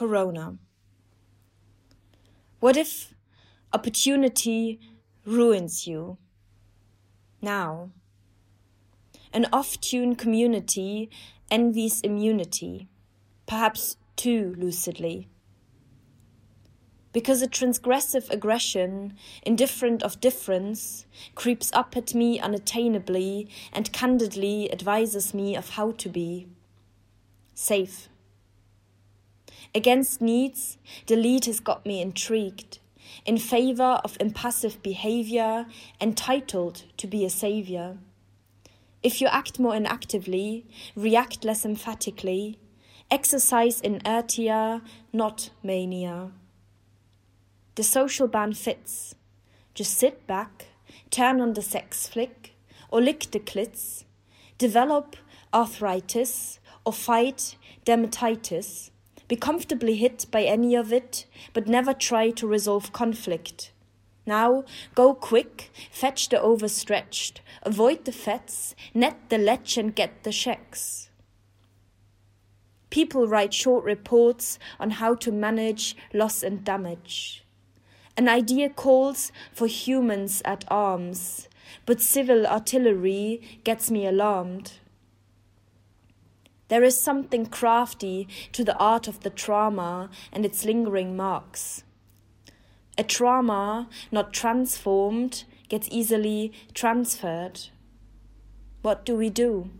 Corona. What if opportunity ruins you? Now. An off tune community envies immunity, perhaps too lucidly. Because a transgressive aggression, indifferent of difference, creeps up at me unattainably and candidly advises me of how to be safe. Against needs, the lead has got me intrigued, in favor of impassive behavior, entitled to be a savior. If you act more inactively, react less emphatically, exercise inertia, not mania. The social ban fits. Just sit back, turn on the sex flick, or lick the clits, develop arthritis, or fight dermatitis, be comfortably hit by any of it, but never try to resolve conflict. Now, go quick, fetch the overstretched, avoid the fats, net the lech and get the shacks. People write short reports on how to manage loss and damage. An idea calls for humans at arms, but civil artillery gets me alarmed. There is something crafty to the art of the trauma and its lingering marks. A trauma not transformed gets easily transferred. What do we do?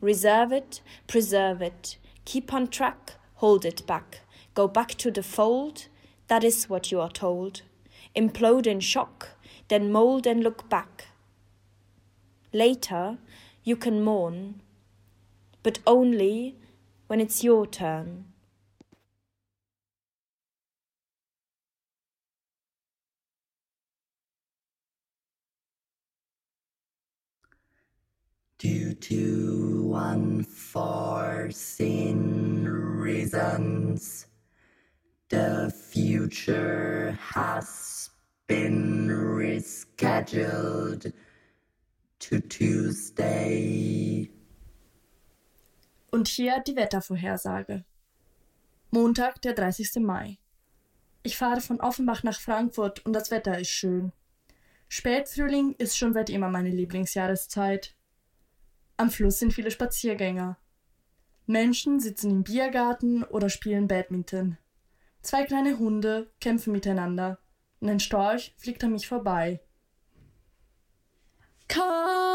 Reserve it, preserve it, keep on track, hold it back, go back to the fold. That is what you are told. Implode in shock, then mold and look back. Later, you can mourn but only when it's your turn. Due to unforeseen reasons, the future has been rescheduled to Tuesday. Und hier die Wettervorhersage. Montag, der 30. Mai. Ich fahre von Offenbach nach Frankfurt und das Wetter ist schön. Spätfrühling ist schon seit immer meine Lieblingsjahreszeit. Am Fluss sind viele Spaziergänger. Menschen sitzen im Biergarten oder spielen Badminton. Zwei kleine Hunde kämpfen miteinander und ein Storch fliegt an mich vorbei. Common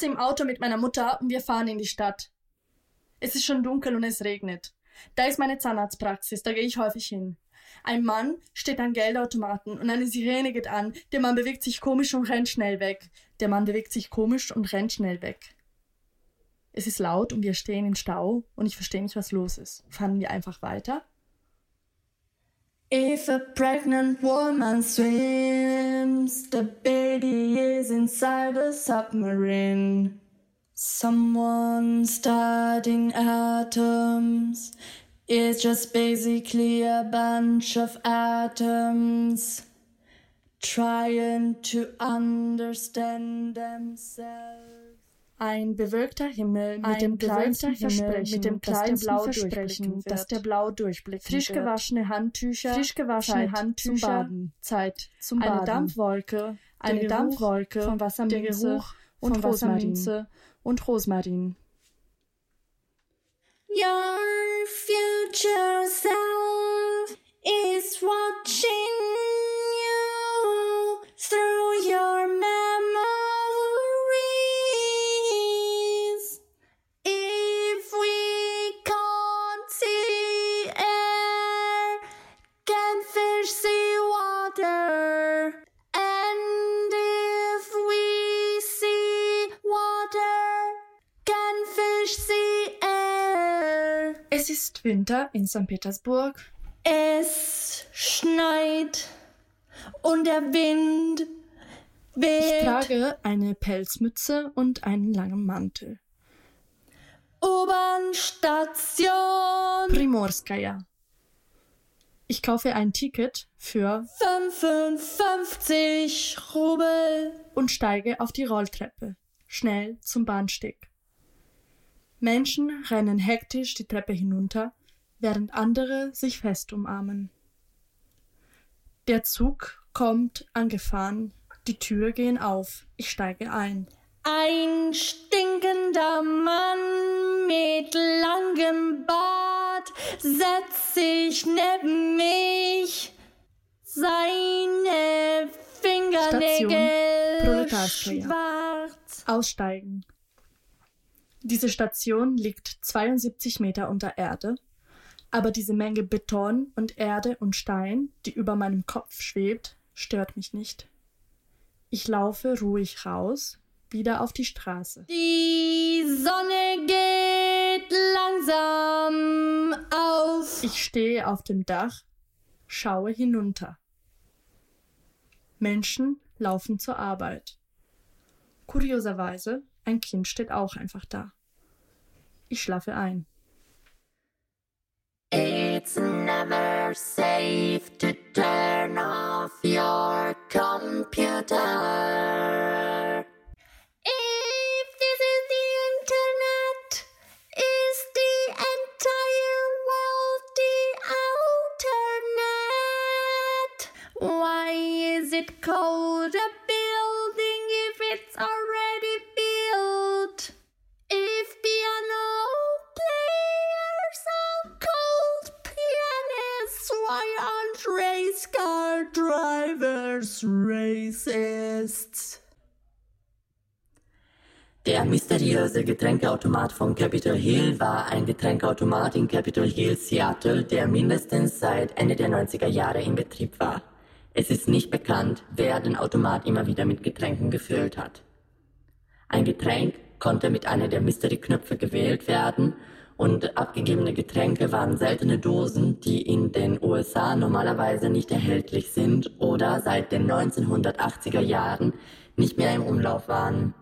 sitze im Auto mit meiner Mutter und wir fahren in die Stadt. Es ist schon dunkel und es regnet. Da ist meine Zahnarztpraxis, da gehe ich häufig hin. Ein Mann steht an Geldautomaten und eine Sirene geht an. Der Mann bewegt sich komisch und rennt schnell weg. Der Mann bewegt sich komisch und rennt schnell weg. Es ist laut und wir stehen im Stau und ich verstehe nicht, was los ist. Fahren wir einfach weiter? If a pregnant woman swims, the baby is inside a submarine. Someone studying atoms is just basically a bunch of atoms trying to understand themselves. Ein bewölkter Himmel mit Ein dem kleinsten Versprechen, mit dem dass der kleinsten blau Versprechen, durchblicken dass der blau durchblicken Frisch wird. gewaschene Handtücher, Frisch gewaschene Zeit Handtücher, zum Baden. Zeit zum Eine Baden. Dampfwolke, eine Geruch Dampfwolke von Wasserminze der Geruch und von Rosmarin. Wasserminze und Rosmarin. Your future self is watching you through ist Winter in St. Petersburg. Es schneit und der Wind Ich weht. trage eine Pelzmütze und einen langen Mantel. U-Bahn-Station Primorskaya. Ich kaufe ein Ticket für 55 Rubel. und steige auf die Rolltreppe, schnell zum Bahnsteig. Menschen rennen hektisch die Treppe hinunter, während andere sich fest umarmen. Der Zug kommt angefahren, die Türen gehen auf, ich steige ein. Ein stinkender Mann mit langem Bart setzt sich neben mich. Seine Fingernägel Proletarskaya. schwarz. Aussteigen. Diese Station liegt 72 Meter unter Erde, aber diese Menge Beton und Erde und Stein, die über meinem Kopf schwebt, stört mich nicht. Ich laufe ruhig raus, wieder auf die Straße. Die Sonne geht langsam auf. Ich stehe auf dem Dach, schaue hinunter. Menschen laufen zur Arbeit. Kurioserweise, ein Kind steht auch einfach da. Ich schlafe ein. It's racists? Der mysteriöse Getränkeautomat von Capitol Hill war ein Getränkeautomat in Capitol Hill, Seattle, der mindestens seit Ende der 90er Jahre in Betrieb war. Es ist nicht bekannt, wer den Automat immer wieder mit Getränken gefüllt hat. Ein Getränk konnte mit einer der Mystery-Knöpfe gewählt werden und abgegebene Getränke waren seltene Dosen, die in den USA normalerweise nicht erhältlich sind oder seit den 1980er Jahren nicht mehr im Umlauf waren.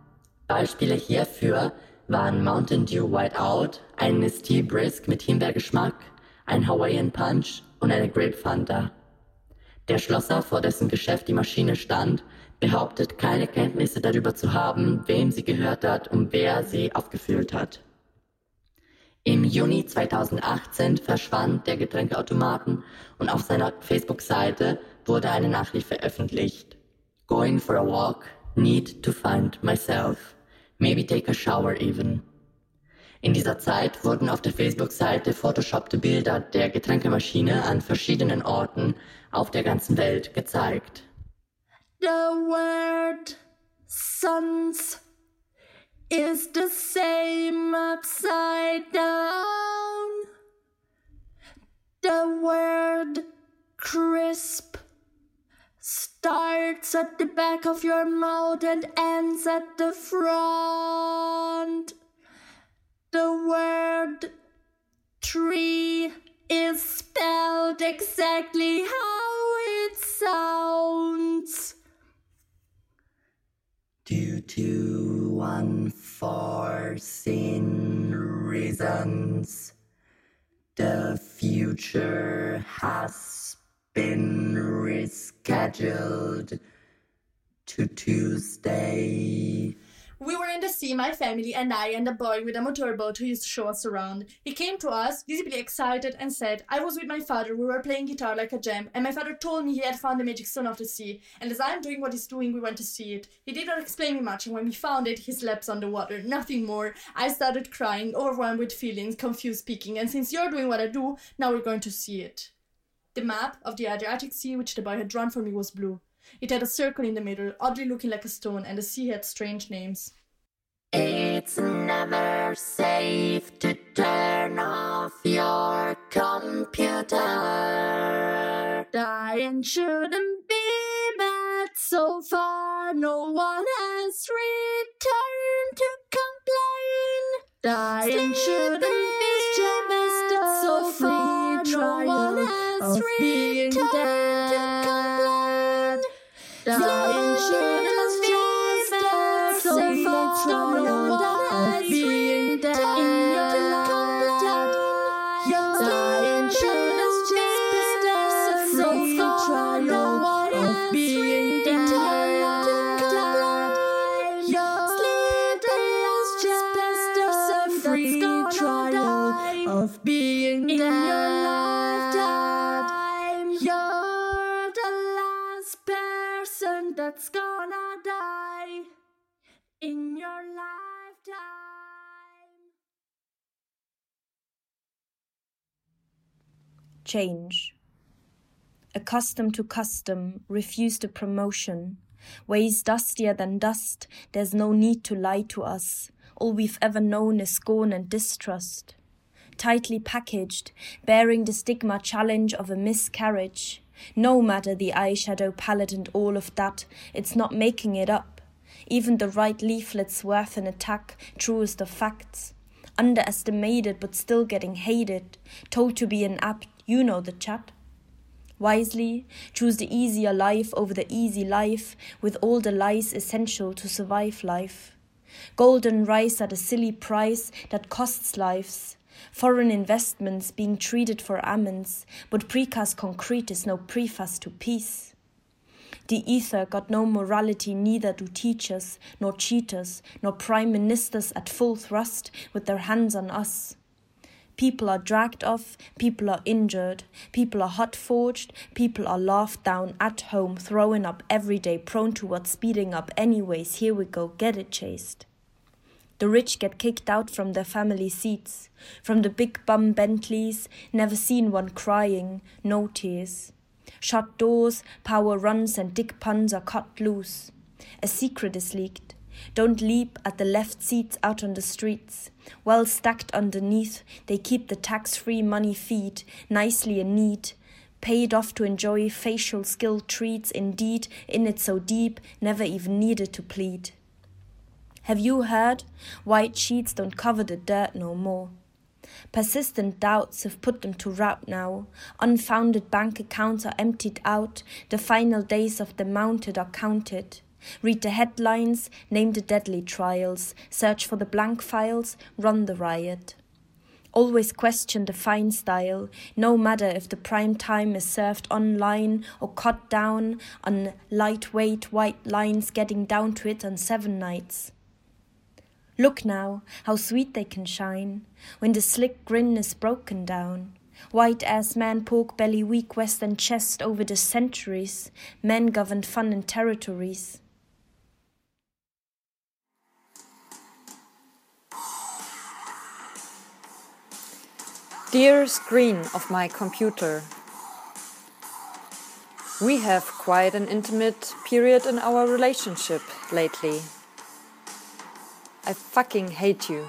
Beispiele hierfür waren Mountain Dew Whiteout, ein Nestea Brisk mit Himbeergeschmack, ein Hawaiian Punch und eine Grape Fanta. Der Schlosser, vor dessen Geschäft die Maschine stand, behauptet keine Kenntnisse darüber zu haben, wem sie gehört hat und wer sie aufgefüllt hat. Im Juni 2018 verschwand der Getränkeautomaten und auf seiner Facebook-Seite wurde eine Nachricht veröffentlicht. Going for a walk, need to find myself. Maybe take a shower even. In dieser Zeit wurden auf der Facebook-Seite photoshoppte Bilder der Getränkemaschine an verschiedenen Orten auf der ganzen Welt gezeigt. The word sons is the same upside down. The word crisp starts at the back of your mouth and ends at the front. The word tree is spelled exactly how it sounds. Due to unforeseen reasons, the future has been rescheduled to Tuesday. We were in the sea, my family and I, and a boy with a motorboat who used to show us around. He came to us, visibly excited, and said, I was with my father, we were playing guitar like a jam, and my father told me he had found the magic stone of the sea. And as I'm doing what he's doing, we went to see it. He did not explain me much, and when we found it, he slept the water, nothing more. I started crying, overwhelmed with feelings, confused speaking, and since you're doing what I do, now we're going to see it. The map of the Adriatic Sea, which the boy had drawn for me, was blue. It had a circle in the middle, oddly looking like a stone, and the sea had strange names. It's never safe to turn off your computer. Dying shouldn't be bad so far. No one has returned to complain. Dying shouldn't be bad so far. No one has returned to complain. Dying change. Accustomed to custom, refused a promotion. Ways dustier than dust, there's no need to lie to us. All we've ever known is scorn and distrust. Tightly packaged, bearing the stigma challenge of a miscarriage. No matter the eyeshadow palette and all of that, it's not making it up. Even the right leaflet's worth an attack, truest of facts underestimated but still getting hated, told to be an apt, you know the chat. Wisely, choose the easier life over the easy life, with all the lies essential to survive life. Golden rice at a silly price that costs lives. Foreign investments being treated for almonds, but precast concrete is no preface to peace. The ether got no morality, neither do teachers, nor cheaters, nor prime ministers at full thrust with their hands on us. People are dragged off, people are injured, people are hot forged, people are laughed down at home, throwing up every day, prone to what speeding up anyways. Here we go, get it chased. The rich get kicked out from their family seats, from the big bum Bentleys, never seen one crying, no tears. Shut doors, power runs, and dick puns are cut loose. A secret is leaked. Don't leap at the left seats out on the streets. Well stacked underneath, they keep the tax free money feed, nicely in neat. Paid off to enjoy facial skill treats, indeed, in it so deep, never even needed to plead. Have you heard? White sheets don't cover the dirt no more. Persistent doubts have put them to rout now. Unfounded bank accounts are emptied out. The final days of the mounted are counted. Read the headlines, name the deadly trials, search for the blank files, run the riot. Always question the fine style, no matter if the prime time is served online or cut down on lightweight white lines, getting down to it on seven nights. Look now, how sweet they can shine when the slick grin is broken down. White ass man, pork belly, weak western chest over the centuries, men governed fun and territories. Dear screen of my computer, we have quite an intimate period in our relationship lately. I fucking hate you.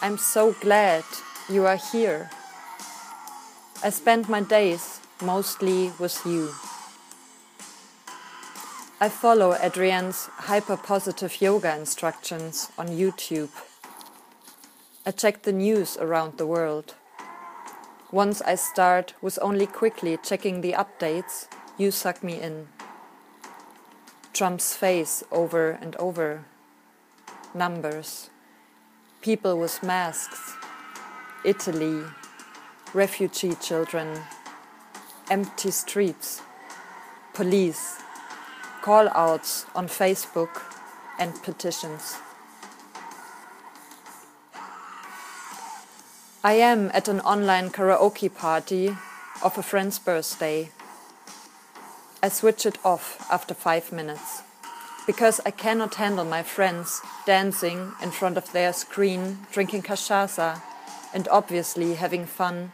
I'm so glad you are here. I spend my days mostly with you. I follow Adriene's hyper positive yoga instructions on YouTube. I check the news around the world. Once I start with only quickly checking the updates, you suck me in. Trump's face over and over. Numbers. People with masks. Italy. Refugee children. Empty streets. Police. Call outs on Facebook and petitions. I am at an online karaoke party of a friend's birthday. I switch it off after five minutes because I cannot handle my friends dancing in front of their screen, drinking cachaça, and obviously having fun,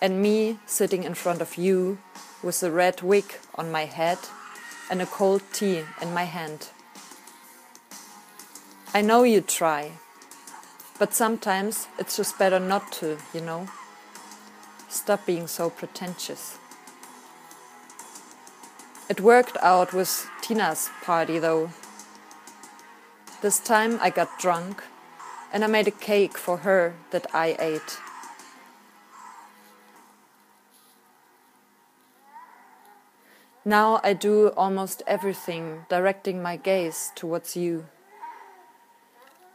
and me sitting in front of you with a red wig on my head and a cold tea in my hand. I know you try, but sometimes it's just better not to, you know? Stop being so pretentious. It worked out with Tina's party though. This time I got drunk and I made a cake for her that I ate. Now I do almost everything, directing my gaze towards you.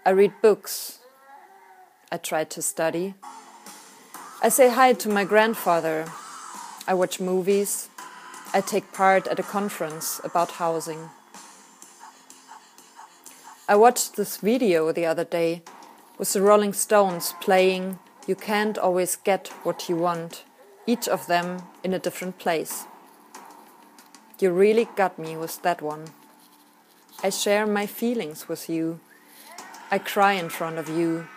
I read books. I try to study. I say hi to my grandfather. I watch movies. I take part at a conference about housing. I watched this video the other day with the Rolling Stones playing You Can't Always Get What You Want, each of them in a different place. You really got me with that one. I share my feelings with you. I cry in front of you.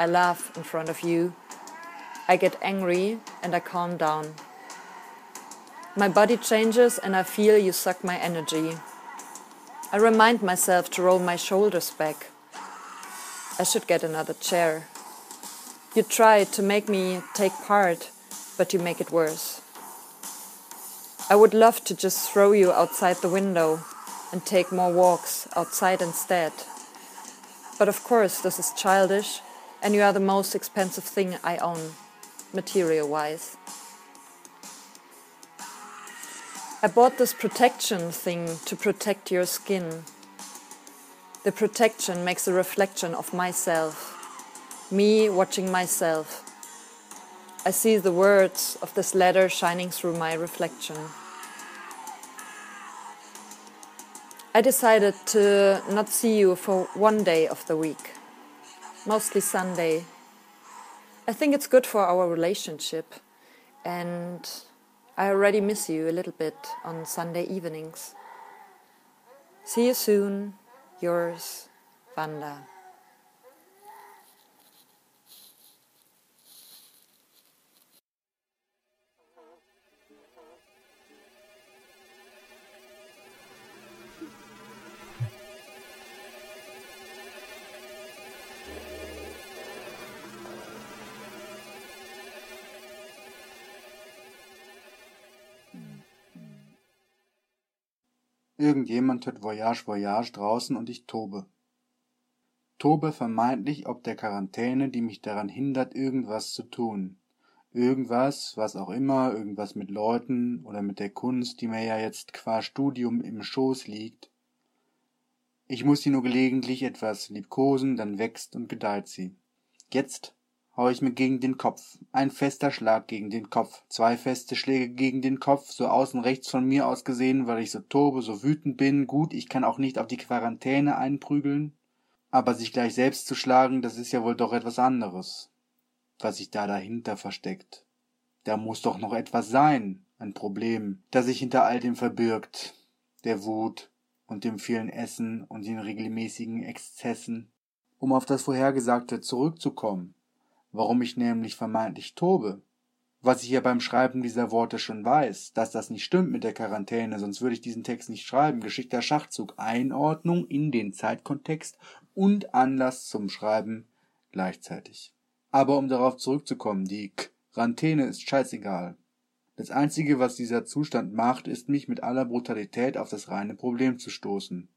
I laugh in front of you. I get angry and I calm down. My body changes and I feel you suck my energy. I remind myself to roll my shoulders back. I should get another chair. You try to make me take part, but you make it worse. I would love to just throw you outside the window and take more walks outside instead. But of course, this is childish, and you are the most expensive thing I own, material wise. I bought this protection thing to protect your skin. The protection makes a reflection of myself, me watching myself. I see the words of this letter shining through my reflection. I decided to not see you for one day of the week, mostly Sunday. I think it's good for our relationship, and I already miss you a little bit on Sunday evenings. See you soon, yours, Wanda. Irgendjemand hört Voyage Voyage draußen und ich tobe. Tobe vermeintlich ob der Quarantäne, die mich daran hindert, irgendwas zu tun. Irgendwas, was auch immer, irgendwas mit Leuten oder mit der Kunst, die mir ja jetzt qua Studium im Schoß liegt. Ich muss sie nur gelegentlich etwas liebkosen, dann wächst und gedeiht sie. Jetzt hau ich mir gegen den Kopf. Ein fester Schlag gegen den Kopf. Zwei feste Schläge gegen den Kopf, so außen rechts von mir aus gesehen, weil ich so tobe, so wütend bin. Gut, ich kann auch nicht auf die Quarantäne einprügeln. Aber sich gleich selbst zu schlagen, das ist ja wohl doch etwas anderes. Was sich da dahinter versteckt. Da muss doch noch etwas sein, ein Problem, das sich hinter all dem verbirgt. Der Wut und dem vielen Essen und den regelmäßigen Exzessen. Um auf das Vorhergesagte zurückzukommen, warum ich nämlich vermeintlich tobe. Was ich ja beim Schreiben dieser Worte schon weiß, dass das nicht stimmt mit der Quarantäne, sonst würde ich diesen Text nicht schreiben. Geschickter Schachzug, Einordnung in den Zeitkontext und Anlass zum Schreiben gleichzeitig. Aber um darauf zurückzukommen, die Quarantäne ist scheißegal. Das Einzige, was dieser Zustand macht, ist mich mit aller Brutalität auf das reine Problem zu stoßen.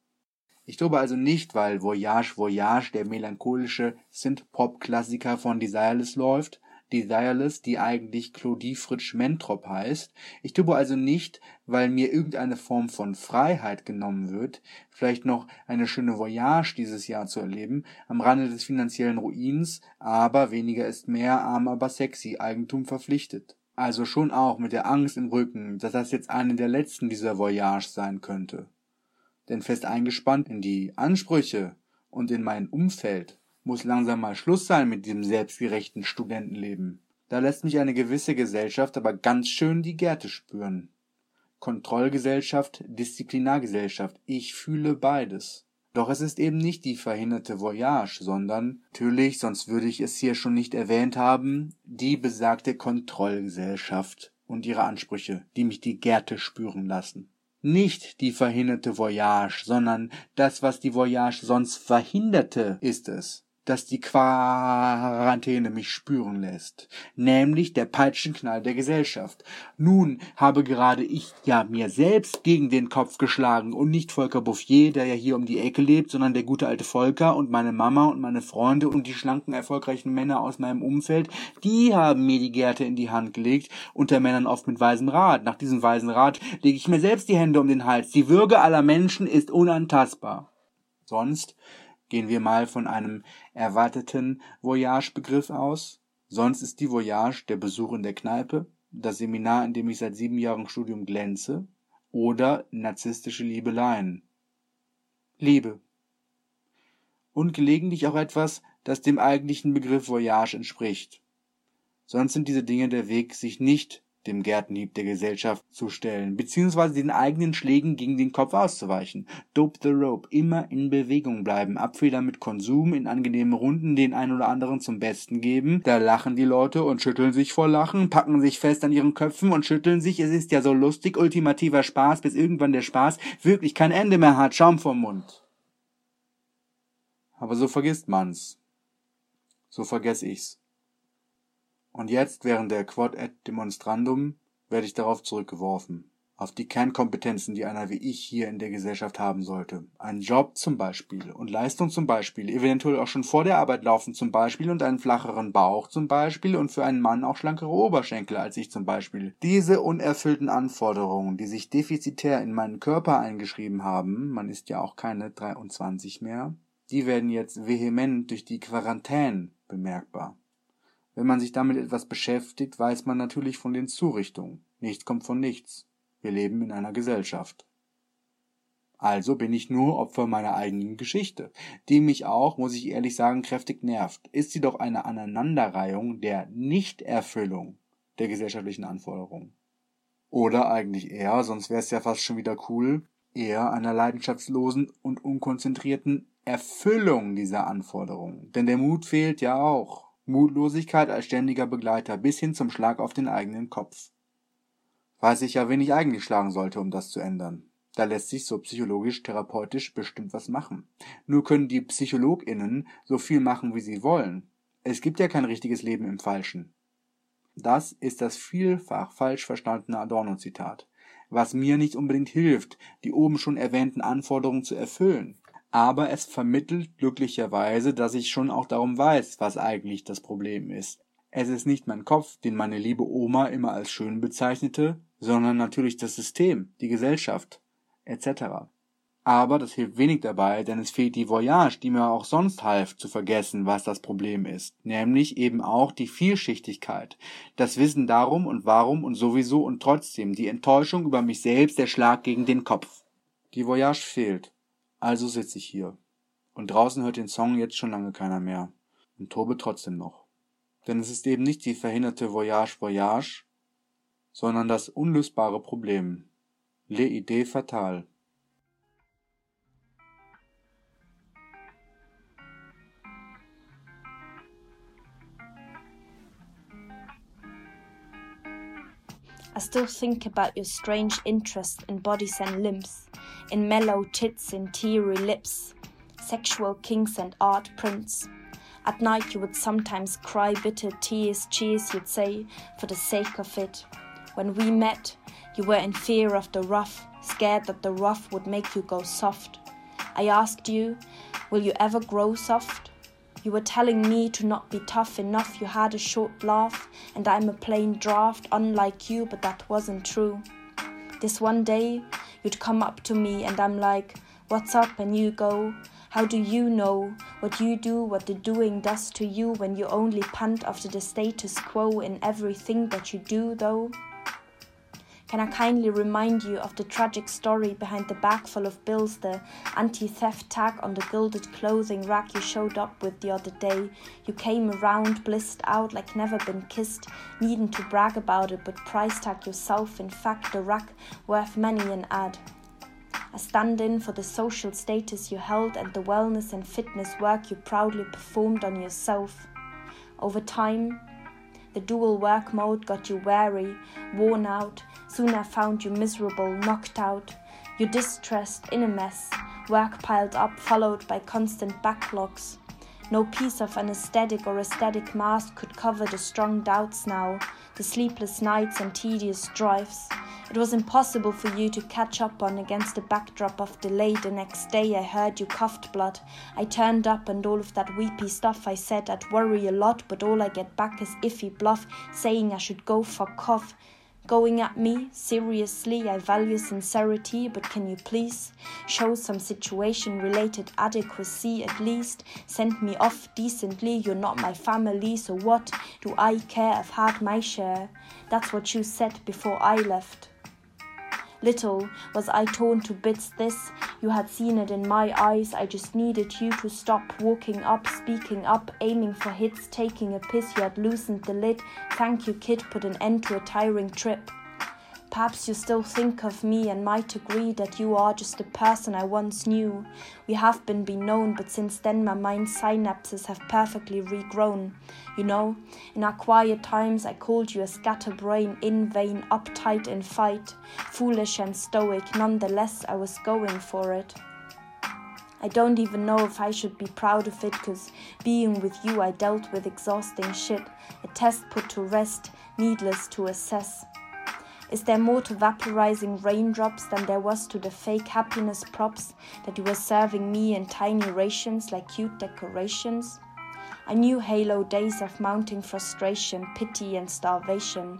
Ich tobe also nicht, weil Voyage Voyage, der melancholische Synth-Pop-Klassiker von Desireless läuft, Desireless, die eigentlich Claudie Fritsch Mentrop heißt. Ich tobe also nicht, weil mir irgendeine Form von Freiheit genommen wird, vielleicht noch eine schöne Voyage dieses Jahr zu erleben, am Rande des finanziellen Ruins, aber weniger ist mehr, arm aber sexy, Eigentum verpflichtet. Also schon auch mit der Angst im Rücken, dass das jetzt eine der letzten dieser Voyage sein könnte denn fest eingespannt in die Ansprüche und in mein Umfeld muss langsam mal Schluss sein mit diesem selbstgerechten Studentenleben. Da lässt mich eine gewisse Gesellschaft aber ganz schön die Gärte spüren. Kontrollgesellschaft, Disziplinargesellschaft, ich fühle beides. Doch es ist eben nicht die verhinderte Voyage, sondern, natürlich, sonst würde ich es hier schon nicht erwähnt haben, die besagte Kontrollgesellschaft und ihre Ansprüche, die mich die Gärte spüren lassen nicht die verhinderte Voyage, sondern das, was die Voyage sonst verhinderte, ist es. Das die Quarantäne mich spüren lässt, nämlich der Peitschenknall der Gesellschaft. Nun habe gerade ich ja mir selbst gegen den Kopf geschlagen und nicht Volker Bouffier, der ja hier um die Ecke lebt, sondern der gute alte Volker und meine Mama und meine Freunde und die schlanken, erfolgreichen Männer aus meinem Umfeld, die haben mir die Gerte in die Hand gelegt, unter Männern oft mit weisem Rat. Nach diesem weisen Rat lege ich mir selbst die Hände um den Hals. Die Würde aller Menschen ist unantastbar. Sonst Gehen wir mal von einem erwarteten Voyagebegriff aus. Sonst ist die Voyage der Besuch in der Kneipe, das Seminar, in dem ich seit sieben Jahren Studium glänze, oder narzisstische Liebeleien. Liebe. Und gelegentlich auch etwas, das dem eigentlichen Begriff Voyage entspricht. Sonst sind diese Dinge der Weg, sich nicht dem Gärtenhieb der Gesellschaft zu stellen, beziehungsweise den eigenen Schlägen gegen den Kopf auszuweichen. Dope the rope, immer in Bewegung bleiben, Abfehler mit Konsum, in angenehmen Runden den ein oder anderen zum Besten geben, da lachen die Leute und schütteln sich vor Lachen, packen sich fest an ihren Köpfen und schütteln sich, es ist ja so lustig, ultimativer Spaß, bis irgendwann der Spaß wirklich kein Ende mehr hat, Schaum vom Mund. Aber so vergisst man's. So vergess ich's. Und jetzt, während der Quod et Demonstrandum, werde ich darauf zurückgeworfen. Auf die Kernkompetenzen, die einer wie ich hier in der Gesellschaft haben sollte. Ein Job zum Beispiel und Leistung zum Beispiel, eventuell auch schon vor der Arbeit laufen zum Beispiel und einen flacheren Bauch zum Beispiel und für einen Mann auch schlankere Oberschenkel als ich zum Beispiel. Diese unerfüllten Anforderungen, die sich defizitär in meinen Körper eingeschrieben haben, man ist ja auch keine 23 mehr, die werden jetzt vehement durch die Quarantäne bemerkbar. Wenn man sich damit etwas beschäftigt, weiß man natürlich von den Zurichtungen. Nichts kommt von nichts. Wir leben in einer Gesellschaft. Also bin ich nur Opfer meiner eigenen Geschichte, die mich auch, muss ich ehrlich sagen, kräftig nervt. Ist sie doch eine Aneinanderreihung der Nichterfüllung der gesellschaftlichen Anforderungen. Oder eigentlich eher, sonst wäre es ja fast schon wieder cool, eher einer leidenschaftslosen und unkonzentrierten Erfüllung dieser Anforderungen. Denn der Mut fehlt ja auch. Mutlosigkeit als ständiger Begleiter bis hin zum Schlag auf den eigenen Kopf. Weiß ich ja, wen ich eigentlich schlagen sollte, um das zu ändern. Da lässt sich so psychologisch, therapeutisch bestimmt was machen. Nur können die PsychologInnen so viel machen, wie sie wollen. Es gibt ja kein richtiges Leben im Falschen. Das ist das vielfach falsch verstandene Adorno-Zitat, was mir nicht unbedingt hilft, die oben schon erwähnten Anforderungen zu erfüllen aber es vermittelt glücklicherweise, dass ich schon auch darum weiß, was eigentlich das Problem ist. Es ist nicht mein Kopf, den meine liebe Oma immer als schön bezeichnete, sondern natürlich das System, die Gesellschaft, etc. Aber das hilft wenig dabei, denn es fehlt die Voyage, die mir auch sonst half, zu vergessen, was das Problem ist, nämlich eben auch die Vielschichtigkeit, das Wissen darum und warum und sowieso und trotzdem, die Enttäuschung über mich selbst, der Schlag gegen den Kopf. Die Voyage fehlt. Also sitze ich hier. Und draußen hört den Song jetzt schon lange keiner mehr. Und tobe trotzdem noch. Denn es ist eben nicht die verhinderte Voyage Voyage, sondern das unlösbare Problem. Le idée fatale. I still think about your strange interest in bodies and limbs, in mellow tits and teary lips, sexual kinks and art prints. At night you would sometimes cry bitter tears, cheers you'd say, for the sake of it. When we met, you were in fear of the rough, scared that the rough would make you go soft. I asked you, Will you ever grow soft? You were telling me to not be tough enough, you had a short laugh, and I'm a plain draft, unlike you, but that wasn't true. This one day, you'd come up to me, and I'm like, What's up? And you go, How do you know what you do, what the doing does to you when you only punt after the status quo in everything that you do, though? Can I kindly remind you of the tragic story behind the bag full of bills, the anti theft tag on the gilded clothing rack you showed up with the other day? You came around, blissed out like never been kissed, needing to brag about it, but price tag yourself, in fact, the rack worth many an ad. A stand in for the social status you held and the wellness and fitness work you proudly performed on yourself. Over time, the dual work mode got you weary, worn out. Soon I found you miserable, knocked out. You distressed, in a mess. Work piled up, followed by constant backlogs. No piece of anesthetic or aesthetic mask could cover the strong doubts now, the sleepless nights and tedious drives. It was impossible for you to catch up on against the backdrop of delay. The next day I heard you coughed blood. I turned up and all of that weepy stuff I said I'd worry a lot, but all I get back is iffy bluff, saying I should go fuck off. Going at me, seriously, I value sincerity, but can you please show some situation related adequacy at least? Send me off decently, you're not my family, so what do I care? I've had my share. That's what you said before I left. Little was I torn to bits this, you had seen it in my eyes. I just needed you to stop walking up, speaking up, aiming for hits, taking a piss. You had loosened the lid. Thank you, kid, put an end to a tiring trip. Perhaps you still think of me and might agree that you are just the person I once knew. We have been known, but since then my mind's synapses have perfectly regrown. You know, in our quiet times I called you a scatterbrain, in vain, uptight in fight, foolish and stoic. Nonetheless, I was going for it. I don't even know if I should be proud of it, cause being with you I dealt with exhausting shit, a test put to rest, needless to assess. Is there more to vaporizing raindrops than there was to the fake happiness props that you were serving me in tiny rations like cute decorations? I knew halo days of mounting frustration, pity, and starvation.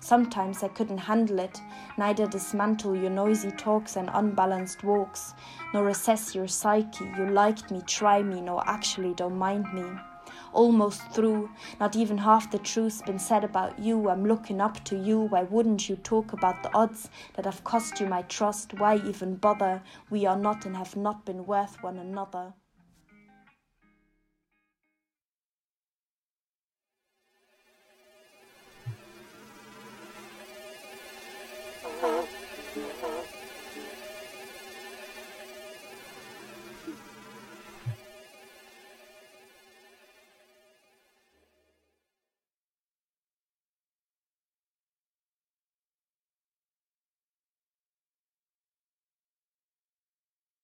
Sometimes I couldn't handle it, neither dismantle your noisy talks and unbalanced walks, nor assess your psyche. You liked me, try me, no, actually don't mind me almost through. Not even half the truth's been said about you. I'm looking up to you. Why wouldn't you talk about the odds that have cost you my trust? Why even bother? We are not and have not been worth one another.